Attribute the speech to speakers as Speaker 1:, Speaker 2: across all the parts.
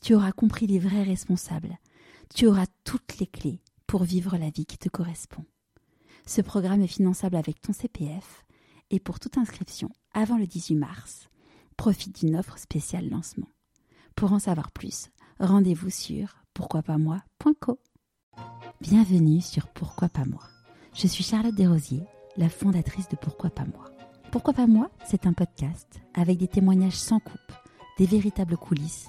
Speaker 1: tu auras compris les vrais responsables, tu auras toutes les clés pour vivre la vie qui te correspond. Ce programme est finançable avec ton CPF et pour toute inscription avant le 18 mars, profite d'une offre spéciale lancement. Pour en savoir plus, rendez-vous sur pourquoipasmoi.co. Bienvenue sur Pourquoi pas moi. Je suis Charlotte Desrosiers, la fondatrice de Pourquoi pas moi. Pourquoi pas moi, c'est un podcast avec des témoignages sans coupe, des véritables coulisses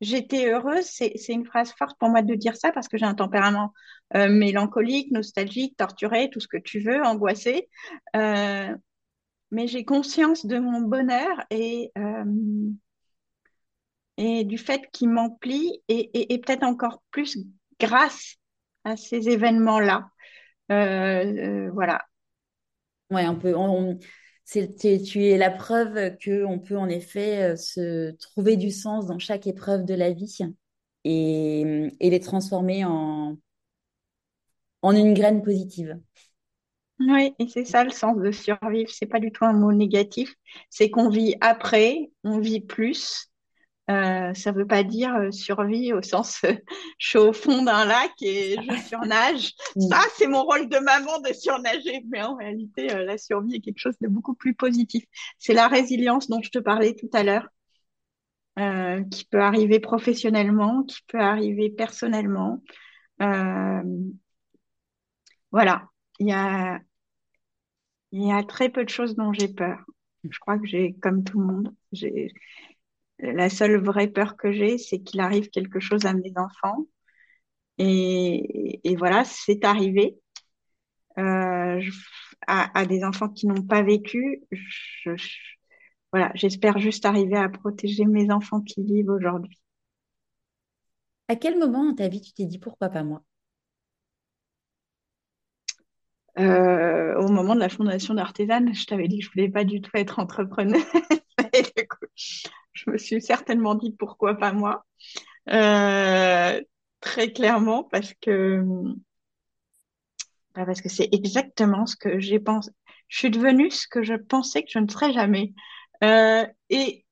Speaker 2: J'étais heureuse, c'est une phrase forte pour moi de dire ça parce que j'ai un tempérament euh, mélancolique, nostalgique, torturé, tout ce que tu veux, angoissé. Euh, mais j'ai conscience de mon bonheur et, euh, et du fait qu'il m'emplit et, et, peut-être encore plus grâce à ces événements-là. voilà.
Speaker 1: Ouais, on peut. On, tu es la preuve qu'on peut en effet euh, se trouver du sens dans chaque épreuve de la vie et, les transformer en, en une graine positive.
Speaker 2: Oui, et c'est ça le sens de survivre. C'est pas du tout un mot négatif. C'est qu'on vit après, on vit plus, euh, ça ne veut pas dire euh, survie au sens euh, je suis au fond d'un lac et je surnage. Mm. Ça, c'est mon rôle de maman de surnager. Mais en réalité, la survie est quelque chose de beaucoup plus positif. C'est la résilience dont je te parlais tout à l'heure, qui peut arriver professionnellement, qui peut arriver personnellement. voilà, il y a, il y a très peu de choses dont j'ai peur. Je crois que j'ai, comme tout le monde, j'ai la seule vraie peur que j'ai, c'est qu'il arrive quelque chose à mes enfants. Et, voilà, c'est arrivé. Euh, à, des enfants qui n'ont pas vécu. voilà, j'espère juste arriver à protéger mes enfants qui vivent aujourd'hui.
Speaker 1: À quel moment dans ta vie tu t'es dit pourquoi pas moi?
Speaker 2: Euh, Au moment de la fondation d'Artisan, je t'avais dit que je voulais pas du tout être entrepreneur. je me suis certainement dit pourquoi pas moi. Euh, très clairement parce que bah, parce que c'est exactement ce que j'ai pensé. Je suis devenue ce que je pensais que je ne serais jamais. Euh, et,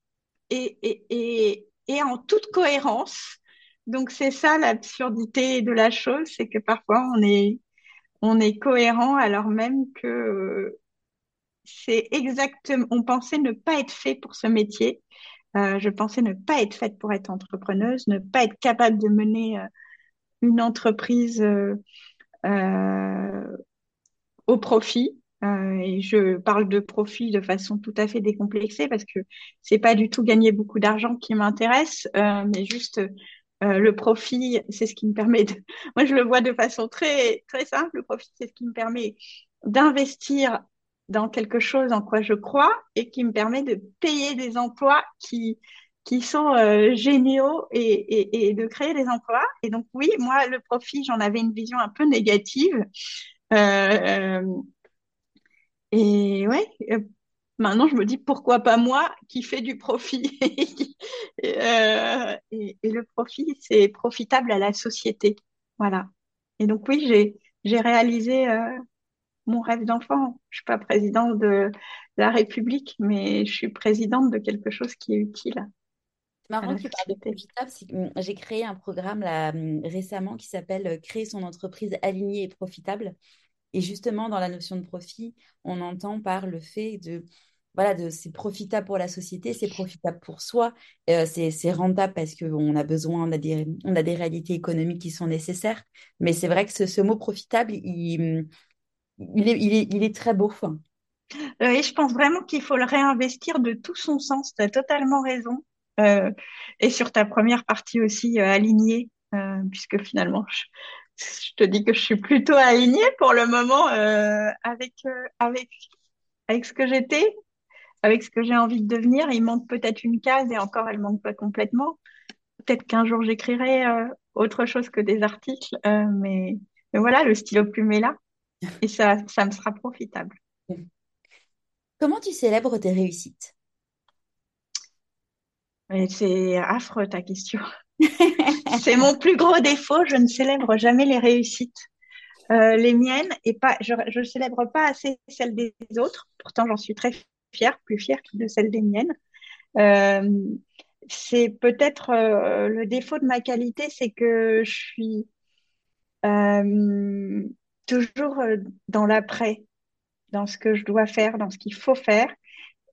Speaker 2: et, et, et, en toute cohérence. Donc c'est ça l'absurdité de la chose, c'est que parfois on est on est cohérent alors même que c'est exactement on pensait ne pas être fait pour ce métier euh, je pensais ne pas être faite pour être entrepreneuse, ne pas être capable de mener euh, une entreprise euh, au profit. et je parle de profit de façon tout à fait décomplexée parce que c'est pas du tout gagner beaucoup d'argent qui m'intéresse, mais juste le profit, c'est ce qui me permet de. Moi, je le vois de façon très très simple. Le profit, c'est ce qui me permet d'investir dans quelque chose en quoi je crois et qui me permet de payer des emplois qui, qui sont euh, géniaux et, et, et, de créer des emplois. Et donc oui, moi, le profit, j'en avais une vision un peu négative. Euh, et ouais, euh, maintenant je me dis pourquoi pas moi qui fais du profit. euh, et, et, le profit, c'est profitable à la société. Voilà. Et donc oui, j'ai j'ai réalisé euh, mon rêve d'enfant. Je suis pas présidente de la République, mais je suis présidente de quelque chose qui est utile.
Speaker 1: C'est marrant que tu parles de profitable. Hum, j'ai créé un programme là, hum, récemment qui s'appelle euh, Créer son entreprise alignée et profitable. Et justement, dans la notion de profit, on entend par le fait de voilà, de c'est profitable pour la société, c'est profitable pour soi, euh, c'est rentable parce qu'on a besoin, on a, des, on a des réalités économiques qui sont nécessaires. Mais c'est vrai que ce, mot profitable, il, il, est, il, est, il est très beau. Fin.
Speaker 2: Oui, je pense vraiment qu'il faut le réinvestir de tout son sens. Tu as totalement raison. Euh, et sur ta première partie aussi, euh, alignée, euh, puisque finalement, je, je, te dis que je suis plutôt alignée pour le moment euh, avec, avec, avec ce que j'étais, avec ce que j'ai envie de devenir. Il manque peut-être une case et encore, elle manque pas complètement. Peut-être qu'un jour, j'écrirai autre chose que des articles, mais, mais voilà, le stylo plume est là et ça, ça me sera profitable.
Speaker 1: Comment tu célèbres tes réussites?
Speaker 2: C'est affreux ta question. C'est mon plus gros défaut, je ne célèbre jamais les réussites. Euh, les miennes et pas, je ne célèbre pas assez celles des autres. Pourtant, j'en suis très fière, plus fière de celles des miennes. Euh, c'est peut-être euh, le défaut de ma qualité, c'est que je suis toujours dans l'après dans ce que je dois faire, dans ce qu'il faut faire,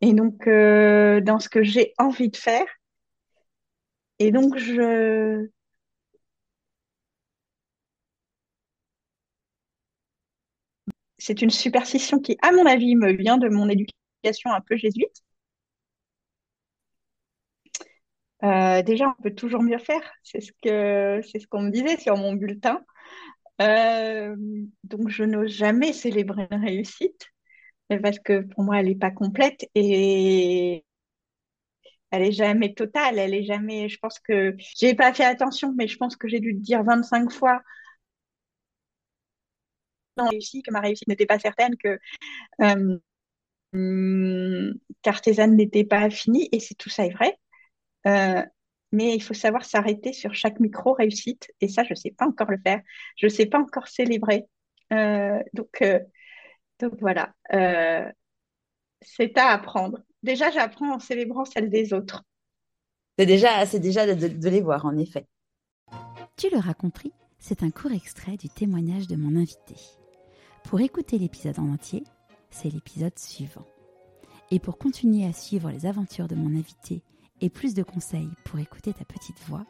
Speaker 2: et donc euh, dans ce que j'ai envie de faire. Et donc, je... C'est une superstition qui, à mon avis, me vient de mon éducation un peu jésuite. Euh, déjà, on peut toujours mieux faire. C'est ce c'est ce qu'on me disait sur mon bulletin. Euh, donc, je n'ose jamais célébrer une réussite parce que pour moi, elle n'est pas complète et elle est jamais totale. Elle jamais. Je pense que j'ai pas fait attention, mais je pense que j'ai dû te dire 25 fois non, réussi, que ma réussite n'était pas certaine, que euh, n'était pas finie, et c'est tout ça est vrai. Euh, mais il faut savoir s'arrêter sur chaque micro réussite, et ça, je sais pas encore le faire. Je sais pas encore célébrer. Euh, donc, euh, donc voilà, euh, c'est à apprendre. Déjà, j'apprends en célébrant celle des autres.
Speaker 1: C'est déjà, c'est déjà de, les voir, en effet. Tu l'auras compris, c'est un court extrait du témoignage de mon invité. Pour écouter l'épisode en entier, c'est l'épisode suivant. Et pour continuer à suivre les aventures de mon invité et plus de conseils pour écouter ta petite voix,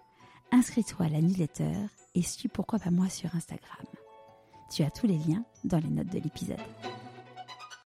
Speaker 1: inscris-toi à la newsletter et suis pourquoi pas moi sur Instagram. Tu as tous les liens dans les notes de l'épisode.